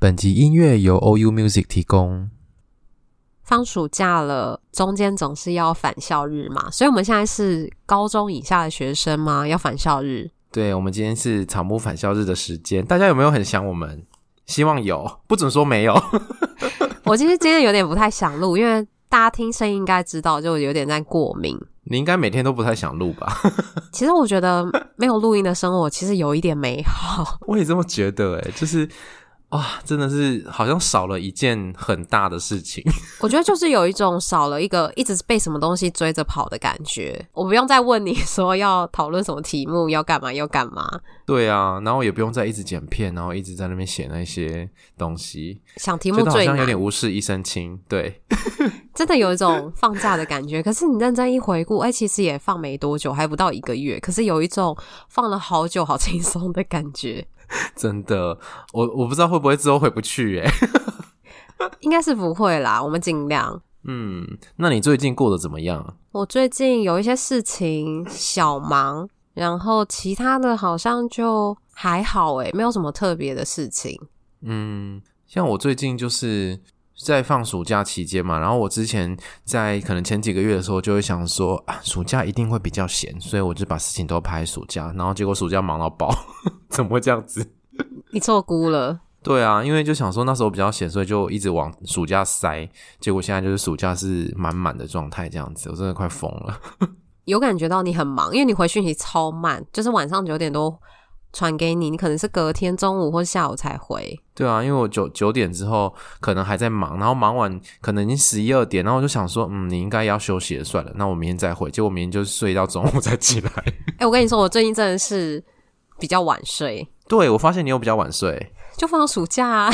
本集音乐由 OU Music 提供。放暑假了，中间总是要返校日嘛，所以我们现在是高中以下的学生吗？要返校日？对，我们今天是草木返校日的时间，大家有没有很想我们？希望有，不准说没有。我其实今天有点不太想录，因为大家听声音应该知道，就有点在过敏。你应该每天都不太想录吧？其实我觉得没有录音的生活其实有一点美好。我也这么觉得，诶，就是。哇，真的是好像少了一件很大的事情。我觉得就是有一种少了一个一直被什么东西追着跑的感觉。我不用再问你说要讨论什么题目，要干嘛，要干嘛。对啊，然后也不用再一直剪片，然后一直在那边写那些东西。想题目最难，好像有点无事一身轻。对，真的有一种放假的感觉。可是你认真一回顾，哎，其实也放没多久，还不到一个月。可是有一种放了好久、好轻松的感觉。真的，我我不知道会不会之后回不去哎，应该是不会啦，我们尽量。嗯，那你最近过得怎么样？我最近有一些事情小忙，然后其他的好像就还好哎，没有什么特别的事情。嗯，像我最近就是。在放暑假期间嘛，然后我之前在可能前几个月的时候就会想说啊，暑假一定会比较闲，所以我就把事情都排暑假，然后结果暑假忙到爆，怎么会这样子？你错估了。对啊，因为就想说那时候比较闲，所以就一直往暑假塞，结果现在就是暑假是满满的状态，这样子，我真的快疯了。有感觉到你很忙，因为你回讯息超慢，就是晚上九点多。传给你，你可能是隔天中午或下午才回。对啊，因为我九九点之后可能还在忙，然后忙完可能已经十一二点，然后我就想说，嗯，你应该要休息了，算了，那我明天再回。结果明天就睡到中午再起来。哎、欸，我跟你说，我最近真的是比较晚睡。对，我发现你又比较晚睡，就放暑假啊。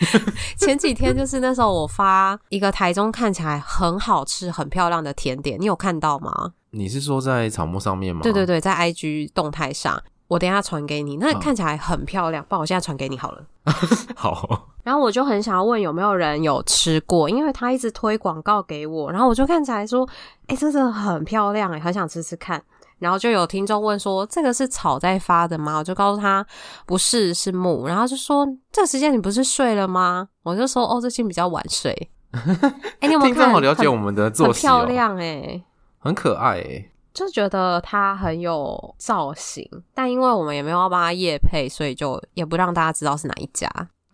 前几天就是那时候，我发一个台中看起来很好吃、很漂亮的甜点，你有看到吗？你是说在草木上面吗？对对对，在 IG 动态上。我等一下传给你，那看起来很漂亮，不然我现在传给你好了。好。然后我就很想要问有没有人有吃过，因为他一直推广告给我，然后我就看起来说，哎、欸，这真的很漂亮哎，很想吃吃看。然后就有听众问说，这个是草在发的吗？我就告诉他不是，是木。然后就说这个时间你不是睡了吗？我就说哦，最近比较晚睡。你有没有看？好了解我们的作息、喔，很漂亮哎，很可爱哎。就觉得它很有造型，但因为我们也没有要帮他业配，所以就也不让大家知道是哪一家。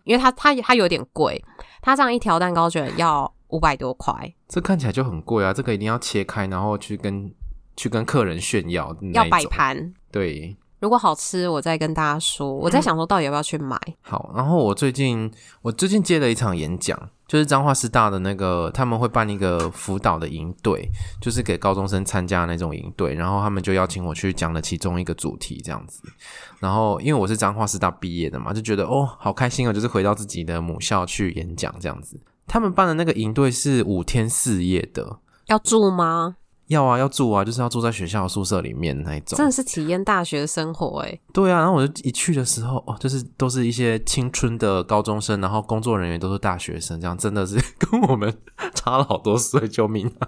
因为它它它有点贵，它这样一条蛋糕卷要五百多块，这看起来就很贵啊！这个一定要切开，然后去跟去跟客人炫耀，要摆盘。对，如果好吃，我再跟大家说。我在想说，到底要不要去买？好，然后我最近我最近接了一场演讲。就是彰化师大的那个，他们会办一个辅导的营队，就是给高中生参加那种营队，然后他们就邀请我去讲了其中一个主题这样子。然后因为我是彰化师大毕业的嘛，就觉得哦，好开心哦，就是回到自己的母校去演讲这样子。他们办的那个营队是五天四夜的，要住吗？要啊，要住啊，就是要住在学校宿舍里面那一种，真的是体验大学生活诶。对啊，然后我就一去的时候，哦，就是都是一些青春的高中生，然后工作人员都是大学生，这样真的是 跟我们差了好多岁，救命啊！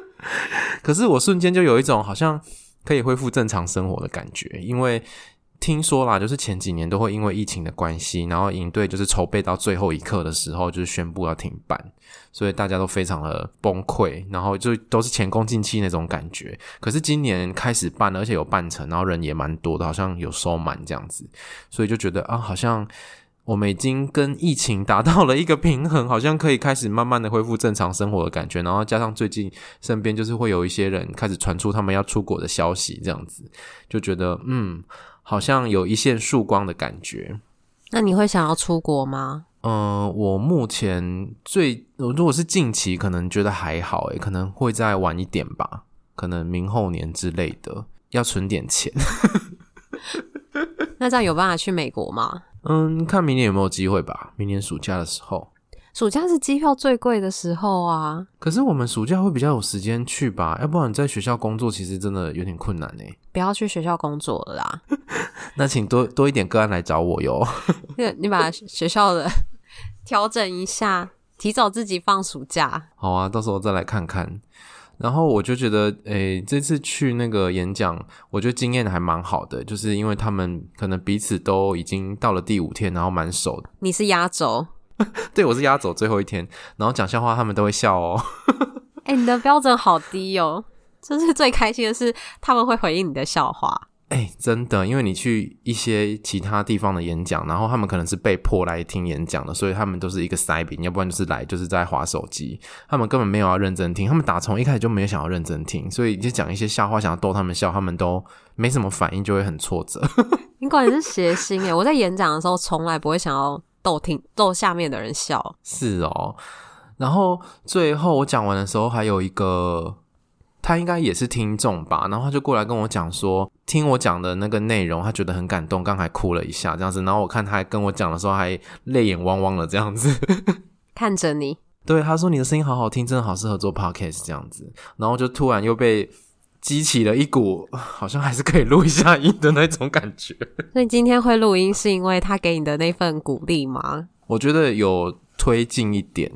可是我瞬间就有一种好像可以恢复正常生活的感觉，因为。听说啦，就是前几年都会因为疫情的关系，然后营队就是筹备到最后一刻的时候，就是宣布要停办，所以大家都非常的崩溃，然后就都是前功尽弃那种感觉。可是今年开始办，而且有办成，然后人也蛮多的，好像有收满这样子，所以就觉得啊，好像我们已经跟疫情达到了一个平衡，好像可以开始慢慢的恢复正常生活的感觉。然后加上最近身边就是会有一些人开始传出他们要出国的消息，这样子就觉得嗯。好像有一线曙光的感觉。那你会想要出国吗？嗯、呃，我目前最如果是近期，可能觉得还好，诶，可能会再晚一点吧，可能明后年之类的，要存点钱。那这样有办法去美国吗？嗯，看明年有没有机会吧。明年暑假的时候。暑假是机票最贵的时候啊。可是我们暑假会比较有时间去吧？要不然你在学校工作，其实真的有点困难呢。不要去学校工作了啦。那请多多一点个案来找我哟。你把学校的调整一下，提早自己放暑假。好啊，到时候再来看看。然后我就觉得，诶、欸，这次去那个演讲，我觉得经验还蛮好的，就是因为他们可能彼此都已经到了第五天，然后蛮熟的。你是压轴？对，我是压轴最后一天，然后讲笑话他们都会笑哦。诶、欸，你的标准好低哦。就是最开心的是他们会回应你的笑话。哎、欸，真的，因为你去一些其他地方的演讲，然后他们可能是被迫来听演讲的，所以他们都是一个塞饼，要不然就是来就是在划手机，他们根本没有要认真听，他们打从一开始就没有想要认真听，所以你就讲一些笑话，想要逗他们笑，他们都没什么反应，就会很挫折。你果然是谐星诶，我在演讲的时候从来不会想要逗听逗下面的人笑。是哦，然后最后我讲完的时候，还有一个。他应该也是听众吧，然后他就过来跟我讲说，听我讲的那个内容，他觉得很感动，刚才哭了一下这样子。然后我看他还跟我讲的时候，还泪眼汪汪的这样子，看着你。对，他说你的声音好好听，真的好适合做 podcast 这样子。然后就突然又被激起了一股，好像还是可以录一下音的那种感觉。所以今天会录音是因为他给你的那份鼓励吗？我觉得有推进一点。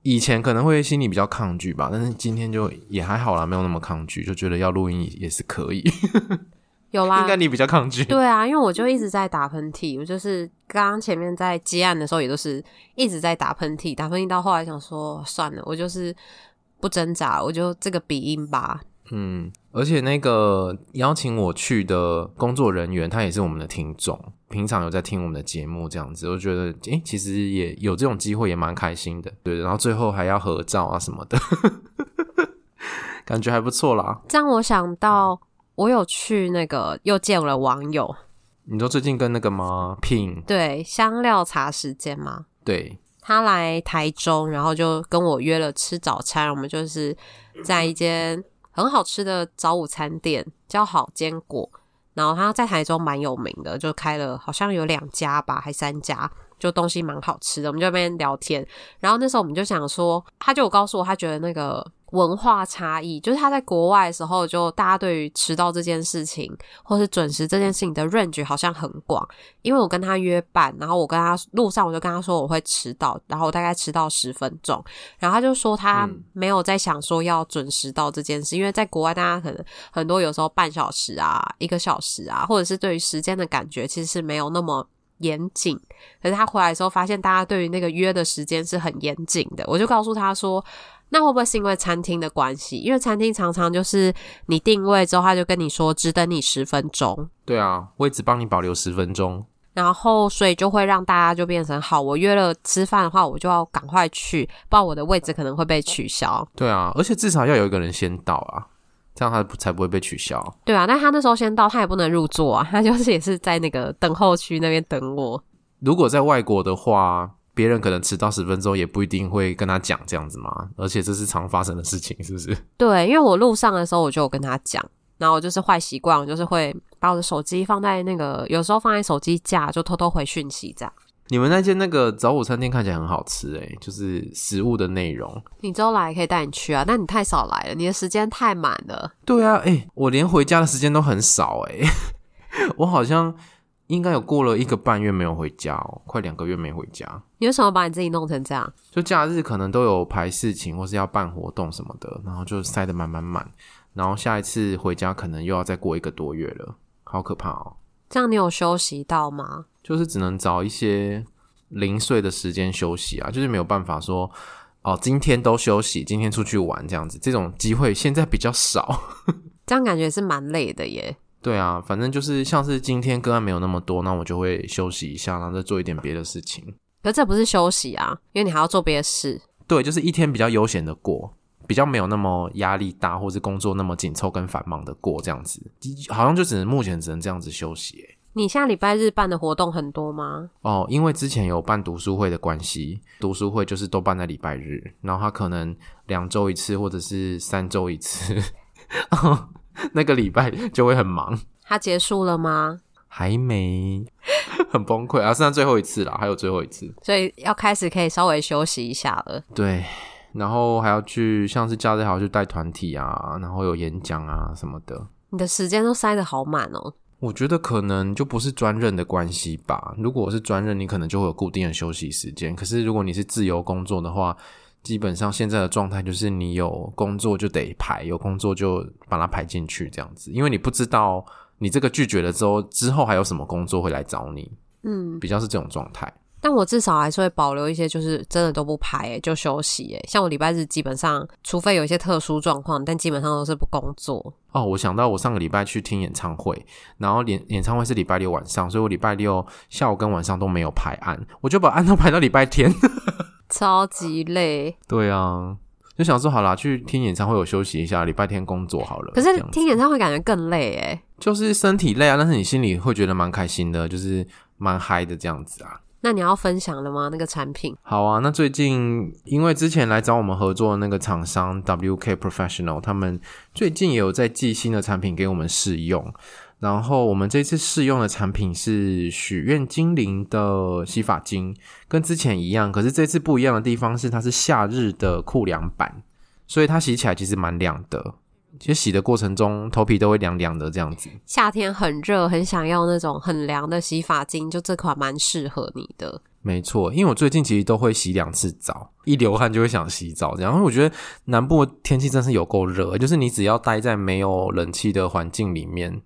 以前可能会心里比较抗拒吧，但是今天就也还好啦，没有那么抗拒，就觉得要录音也是可以。有啦，应该你比较抗拒。对啊，因为我就一直在打喷嚏，我就是刚刚前面在接案的时候也都是一直在打喷嚏，打喷嚏到后来想说算了，我就是不挣扎，我就这个鼻音吧。嗯，而且那个邀请我去的工作人员，他也是我们的听众，平常有在听我们的节目，这样子，我觉得，诶、欸，其实也有这种机会，也蛮开心的，对。然后最后还要合照啊什么的，感觉还不错啦。这样我想到，我有去那个又见了网友。你说最近跟那个吗？Pin 对，香料茶时间吗？对，他来台中，然后就跟我约了吃早餐，我们就是在一间。很好吃的早午餐店叫好坚果，然后他在台中蛮有名的，就开了好像有两家吧，还三家，就东西蛮好吃的。我们就那边聊天，然后那时候我们就想说，他就有告诉我，他觉得那个。文化差异，就是他在国外的时候，就大家对于迟到这件事情，或是准时这件事情的 range 好像很广。因为我跟他约伴，然后我跟他路上我就跟他说我会迟到，然后我大概迟到十分钟，然后他就说他没有在想说要准时到这件事，嗯、因为在国外大家可能很多有时候半小时啊、一个小时啊，或者是对于时间的感觉其实是没有那么严谨。可是他回来的时候发现大家对于那个约的时间是很严谨的，我就告诉他说。那会不会是因为餐厅的关系？因为餐厅常常就是你定位之后，他就跟你说只等你十分钟。对啊，位置帮你保留十分钟。然后所以就会让大家就变成好，我约了吃饭的话，我就要赶快去，不然我的位置可能会被取消。对啊，而且至少要有一个人先到啊，这样他才不会被取消。对啊，但他那时候先到，他也不能入座啊，他就是也是在那个等候区那边等我。如果在外国的话。别人可能迟到十分钟也不一定会跟他讲这样子嘛，而且这是常发生的事情，是不是？对，因为我路上的时候我就有跟他讲，然后我就是坏习惯，我就是会把我的手机放在那个，有时候放在手机架，就偷偷回讯息这样。你们那间那个早午餐店看起来很好吃诶，就是食物的内容。你之后来可以带你去啊，但你太少来了，你的时间太满了。对啊，诶，我连回家的时间都很少诶，我好像。应该有过了一个半月没有回家哦，快两个月没回家。你为什么把你自己弄成这样？就假日可能都有排事情，或是要办活动什么的，然后就塞得满满满。然后下一次回家可能又要再过一个多月了，好可怕哦。这样你有休息到吗？就是只能找一些零碎的时间休息啊，就是没有办法说哦，今天都休息，今天出去玩这样子，这种机会现在比较少。这样感觉是蛮累的耶。对啊，反正就是像是今天个案没有那么多，那我就会休息一下，然后再做一点别的事情。可这不是休息啊，因为你还要做别的事。对，就是一天比较悠闲的过，比较没有那么压力大，或是工作那么紧凑跟繁忙的过这样子，好像就只能目前只能这样子休息。你下礼拜日办的活动很多吗？哦，因为之前有办读书会的关系，读书会就是都办在礼拜日，然后他可能两周一次，或者是三周一次。那个礼拜就会很忙。他结束了吗？还没。很崩溃啊！剩下最后一次了，还有最后一次，所以要开始可以稍微休息一下了。对，然后还要去，像是假日还要去带团体啊，然后有演讲啊什么的。你的时间都塞得好满哦。我觉得可能就不是专任的关系吧。如果是专任，你可能就会有固定的休息时间。可是如果你是自由工作的话，基本上现在的状态就是你有工作就得排，有工作就把它排进去这样子，因为你不知道。你这个拒绝了之后，之后还有什么工作会来找你？嗯，比较是这种状态。但我至少还是会保留一些，就是真的都不排，就休息。诶，像我礼拜日基本上，除非有一些特殊状况，但基本上都是不工作。哦，我想到我上个礼拜去听演唱会，然后演演唱会是礼拜六晚上，所以我礼拜六下午跟晚上都没有排案，我就把案都排到礼拜天，超级累。对啊。就想说好啦，去听演唱会，我休息一下，礼拜天工作好了。可是听演唱会感觉更累诶，就是身体累啊，但是你心里会觉得蛮开心的，就是蛮嗨的这样子啊。那你要分享了吗？那个产品？好啊，那最近因为之前来找我们合作的那个厂商 WK Professional，他们最近也有在寄新的产品给我们试用。然后我们这次试用的产品是许愿精灵的洗发精，跟之前一样，可是这次不一样的地方是它是夏日的酷凉版，所以它洗起来其实蛮凉的，其实洗的过程中头皮都会凉凉的这样子。夏天很热，很想要那种很凉的洗发精，就这款蛮适合你的。没错，因为我最近其实都会洗两次澡，一流汗就会想洗澡，然后。我觉得南部天气真是有够热，就是你只要待在没有冷气的环境里面。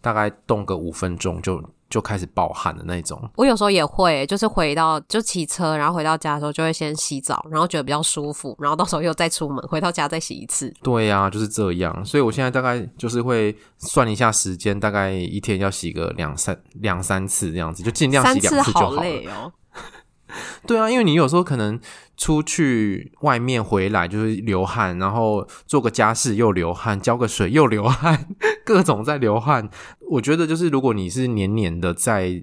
大概冻个五分钟就就开始暴汗的那种。我有时候也会，就是回到就骑车，然后回到家的时候就会先洗澡，然后觉得比较舒服，然后到时候又再出门，回到家再洗一次。对呀、啊，就是这样。所以我现在大概就是会算一下时间，大概一天要洗个两三两三次这样子，就尽量洗两次就好了。好累哦。对啊，因为你有时候可能出去外面回来就是流汗，然后做个家事又流汗，浇个水又流汗，各种在流汗。我觉得就是如果你是黏黏的在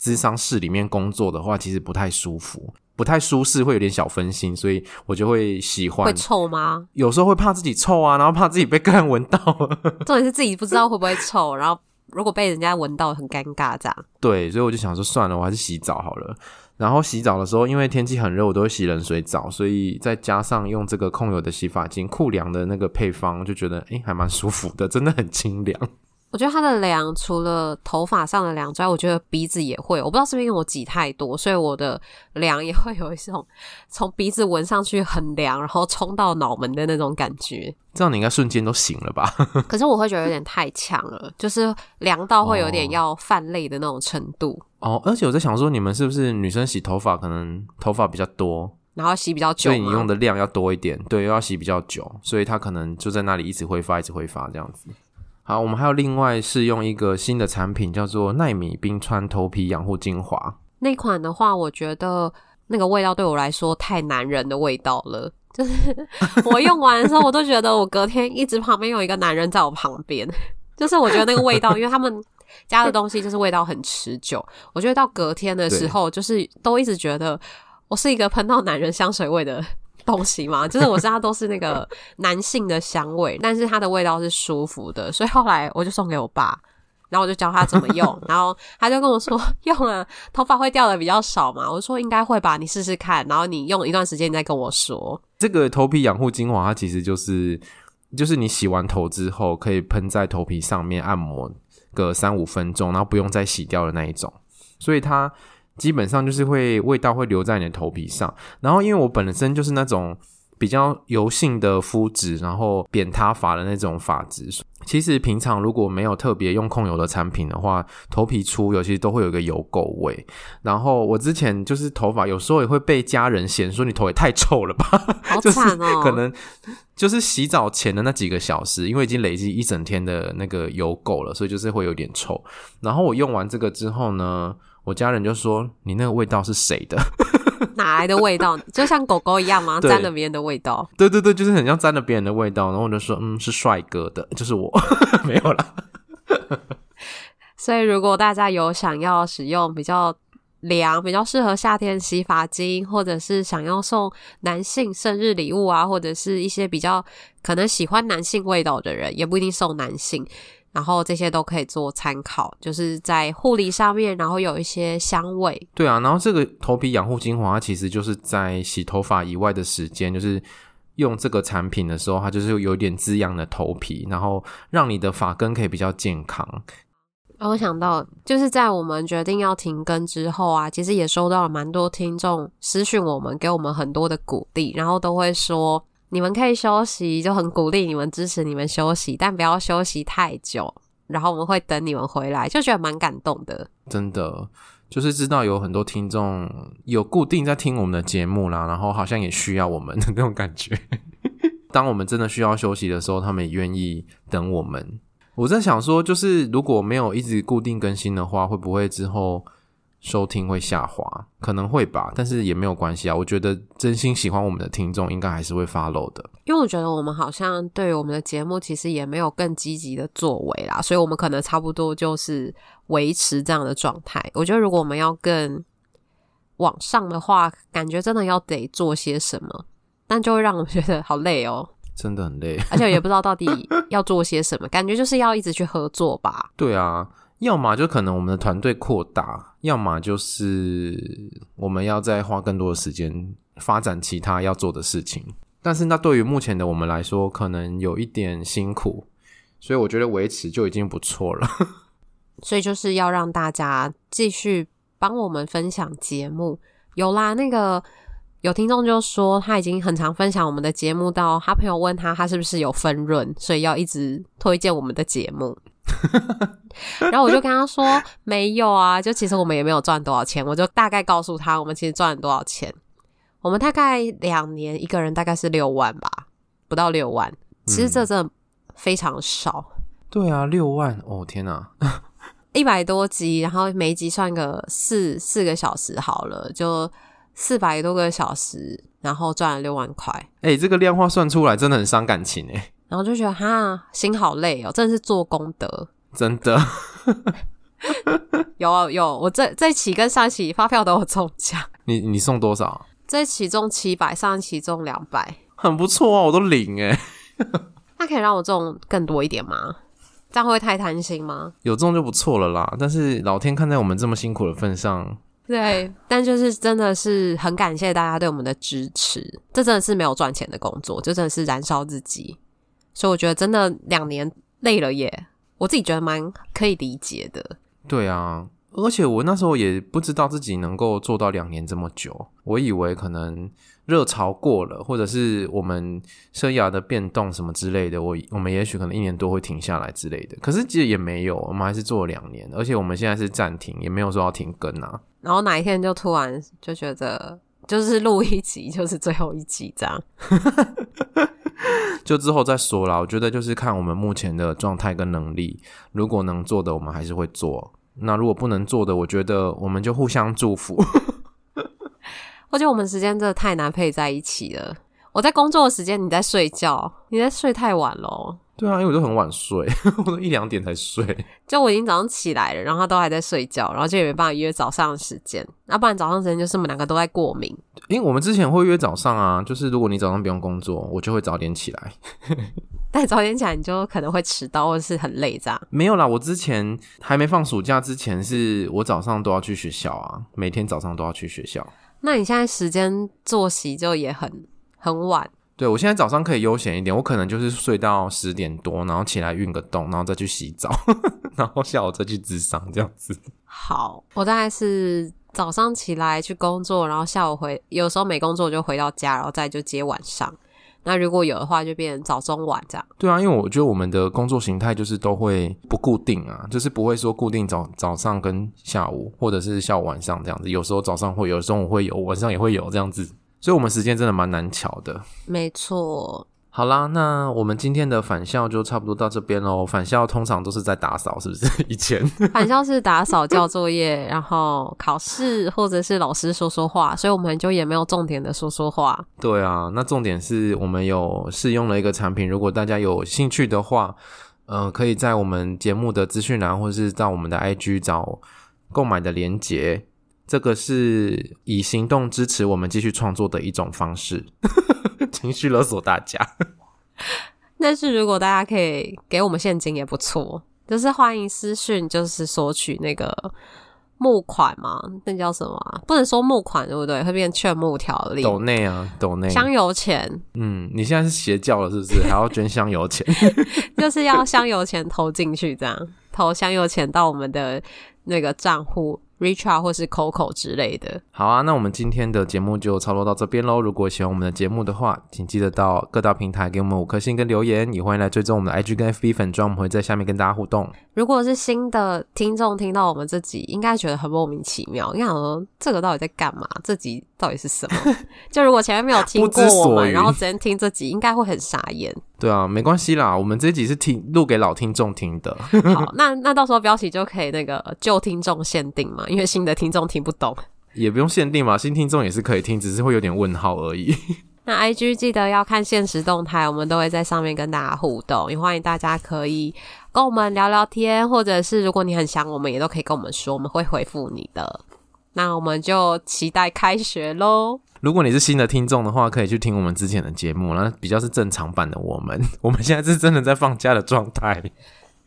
咨商室里面工作的话，其实不太舒服，不太舒适，会有点小分心，所以我就会喜欢。会臭吗？有时候会怕自己臭啊，然后怕自己被个人闻到。重点是自己不知道会不会臭，然后如果被人家闻到很尴尬，这样。对，所以我就想说算了，我还是洗澡好了。然后洗澡的时候，因为天气很热，我都会洗冷水澡，所以再加上用这个控油的洗发精，酷凉的那个配方，就觉得诶还蛮舒服的，真的很清凉。我觉得它的凉，除了头发上的凉之外，我觉得鼻子也会。我不知道是不是因为我挤太多，所以我的凉也会有一种从鼻子闻上去很凉，然后冲到脑门的那种感觉。这样你应该瞬间都醒了吧？可是我会觉得有点太强了，就是凉到会有点要泛泪的那种程度。哦，而且我在想说，你们是不是女生洗头发可能头发比较多，然后洗比较久，所以你用的量要多一点，对，又要洗比较久，所以它可能就在那里一直挥发，一直挥发这样子。好，我们还有另外试用一个新的产品，叫做奈米冰川头皮养护精华。那款的话，我觉得那个味道对我来说太男人的味道了。就是我用完的时候，我都觉得我隔天一直旁边有一个男人在我旁边。就是我觉得那个味道，因为他们家的东西就是味道很持久。我觉得到隔天的时候，就是都一直觉得我是一个喷到男人香水味的。东西嘛，就是我知道都是那个男性的香味，但是它的味道是舒服的，所以后来我就送给我爸，然后我就教他怎么用，然后他就跟我说，用了头发会掉的比较少嘛，我说应该会吧，你试试看，然后你用一段时间你再跟我说。这个头皮养护精华它其实就是就是你洗完头之后可以喷在头皮上面按摩个三五分钟，然后不用再洗掉的那一种，所以它。基本上就是会味道会留在你的头皮上，然后因为我本身就是那种比较油性的肤质，然后扁塌发的那种发质，其实平常如果没有特别用控油的产品的话，头皮出油其实都会有一个油垢味。然后我之前就是头发有时候也会被家人嫌说你头也太臭了吧，好 惨哦，就是可能就是洗澡前的那几个小时，因为已经累积一整天的那个油垢了，所以就是会有点臭。然后我用完这个之后呢，我家人就说：“你那个味道是谁的？哪来的味道？就像狗狗一样吗？沾了别人的味道？”对对对，就是很像沾了别人的味道。然后我就说：“嗯，是帅哥的，就是我，没有啦。”所以，如果大家有想要使用比较凉、比较适合夏天洗发精，或者是想要送男性生日礼物啊，或者是一些比较可能喜欢男性味道的人，也不一定送男性。然后这些都可以做参考，就是在护理上面，然后有一些香味。对啊，然后这个头皮养护精华，它其实就是在洗头发以外的时间，就是用这个产品的时候，它就是有点滋养的头皮，然后让你的发根可以比较健康。我想到，就是在我们决定要停更之后啊，其实也收到了蛮多听众私讯我们，给我们很多的鼓励，然后都会说。你们可以休息，就很鼓励你们，支持你们休息，但不要休息太久。然后我们会等你们回来，就觉得蛮感动的。真的，就是知道有很多听众有固定在听我们的节目啦，然后好像也需要我们的那种感觉。当我们真的需要休息的时候，他们也愿意等我们。我在想说，就是如果没有一直固定更新的话，会不会之后？收听会下滑，可能会吧，但是也没有关系啊。我觉得真心喜欢我们的听众，应该还是会 follow 的。因为我觉得我们好像对于我们的节目，其实也没有更积极的作为啦，所以我们可能差不多就是维持这样的状态。我觉得如果我们要更往上的话，感觉真的要得做些什么，但就会让我们觉得好累哦，真的很累，而且也不知道到底要做些什么，感觉就是要一直去合作吧。对啊。要么就可能我们的团队扩大，要么就是我们要再花更多的时间发展其他要做的事情。但是那对于目前的我们来说，可能有一点辛苦，所以我觉得维持就已经不错了。所以就是要让大家继续帮我们分享节目。有啦，那个有听众就说他已经很常分享我们的节目，到他朋友问他他是不是有分润，所以要一直推荐我们的节目。然后我就跟他说没有啊，就其实我们也没有赚多少钱。我就大概告诉他，我们其实赚了多少钱。我们大概两年一个人大概是六万吧，不到六万。其实这真的非常少。嗯、对啊，六万哦，天哪！一百多集，然后每一集算个四四个小时好了，就四百多个小时，然后赚了六万块。哎、欸，这个量化算出来真的很伤感情哎。然后就觉得哈，心好累哦，真的是做功德，真的 有啊有，我这这期跟上期发票都有中奖。你你送多少？这期中七百，上一期中两百，很不错啊，我都领哎。那可以让我中更多一点吗？这样会太贪心吗？有中就不错了啦。但是老天看在我们这么辛苦的份上，对，但就是真的是很感谢大家对我们的支持。这真的是没有赚钱的工作，就真的是燃烧自己。所以我觉得真的两年累了耶，我自己觉得蛮可以理解的。对啊，而且我那时候也不知道自己能够做到两年这么久，我以为可能热潮过了，或者是我们生涯的变动什么之类的，我我们也许可能一年多会停下来之类的。可是其实也没有，我们还是做了两年，而且我们现在是暂停，也没有说要停更啊。然后哪一天就突然就觉得，就是录一集就是最后一集这样。就之后再说啦，我觉得就是看我们目前的状态跟能力，如果能做的，我们还是会做；那如果不能做的，我觉得我们就互相祝福。我觉得我们时间真的太难配在一起了。我在工作的时间，你在睡觉，你在睡太晚了。对啊，因为我都很晚睡，我都一两点才睡。就我已经早上起来了，然后他都还在睡觉，然后就也没办法约早上的时间。要不然早上时间就是我们两个都在过敏。因为我们之前会约早上啊，就是如果你早上不用工作，我就会早点起来。但早点起来你就可能会迟到或者是很累这样。没有啦，我之前还没放暑假之前，是我早上都要去学校啊，每天早上都要去学校。那你现在时间作息就也很很晚。对，我现在早上可以悠闲一点，我可能就是睡到十点多，然后起来运个动，然后再去洗澡，然后下午再去咨商这样子。好，我大概是早上起来去工作，然后下午回，有时候没工作就回到家，然后再就接晚上。那如果有的话，就变成早中晚这样。对啊，因为我觉得我们的工作形态就是都会不固定啊，就是不会说固定早早上跟下午，或者是下午晚上这样子。有时候早上会有，中午会有，晚上也会有这样子。所以，我们时间真的蛮难乔的。没错。好啦，那我们今天的返校就差不多到这边喽。返校通常都是在打扫，是不是？以前返校是打扫、交作业，然后考试，或者是老师说说话，所以我们就也没有重点的说说话。对啊，那重点是我们有试用了一个产品，如果大家有兴趣的话，呃，可以在我们节目的资讯栏，或者是到我们的 IG 找购买的链接。这个是以行动支持我们继续创作的一种方式，情绪勒索大家。但是如果大家可以给我们现金也不错，就是欢迎私讯，就是索取那个募款嘛，那叫什么啊？不能说募款对不对？会变劝募条例。抖内啊，抖内香油钱。嗯，你现在是邪教了是不是？还要捐香油钱？就是要香油钱投进去，这样投香油钱到我们的那个账户。Richard 或是 Coco 之类的。好啊，那我们今天的节目就差不多到这边喽。如果喜欢我们的节目的话，请记得到各大平台给我们五颗星跟留言，也欢迎来追踪我们的 IG 跟 FB 粉专，我们会在下面跟大家互动。如果是新的听众听到我们这集，应该觉得很莫名其妙，应该想说这个到底在干嘛？这集到底是什么？就如果前面没有听过我们，然后直接听这集，应该会很傻眼。对啊，没关系啦，我们这集是听录给老听众听的。好，那那到时候标题就可以那个旧听众限定嘛，因为新的听众听不懂，也不用限定嘛，新听众也是可以听，只是会有点问号而已。那 IG 记得要看现实动态，我们都会在上面跟大家互动，也欢迎大家可以跟我们聊聊天，或者是如果你很想我们，也都可以跟我们说，我们会回复你的。那我们就期待开学喽。如果你是新的听众的话，可以去听我们之前的节目，那比较是正常版的我们。我们现在是真的在放假的状态。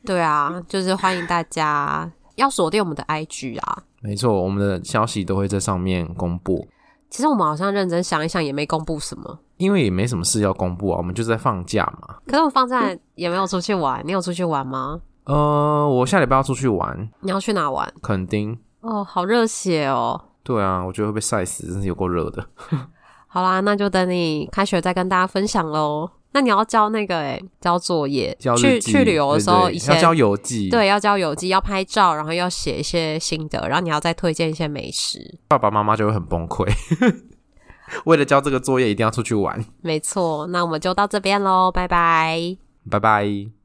对啊，就是欢迎大家要锁定我们的 IG 啊。没错，我们的消息都会在上面公布。其实我们好像认真想一想，也没公布什么，因为也没什么事要公布啊。我们就是在放假嘛。可是我放假也没有出去玩，你有出去玩吗？呃，我下礼拜要出去玩。你要去哪玩？垦丁。哦，好热血哦。对啊，我觉得会被晒死，真是有够热的。好啦，那就等你开学再跟大家分享喽。那你要交那个诶，交作业，交去去旅游的时候，要交游记，对，要交游记，要拍照，然后要写一些心得，然后你要再推荐一些美食。爸爸妈妈就会很崩溃，为了交这个作业，一定要出去玩。没错，那我们就到这边喽，拜拜，拜拜。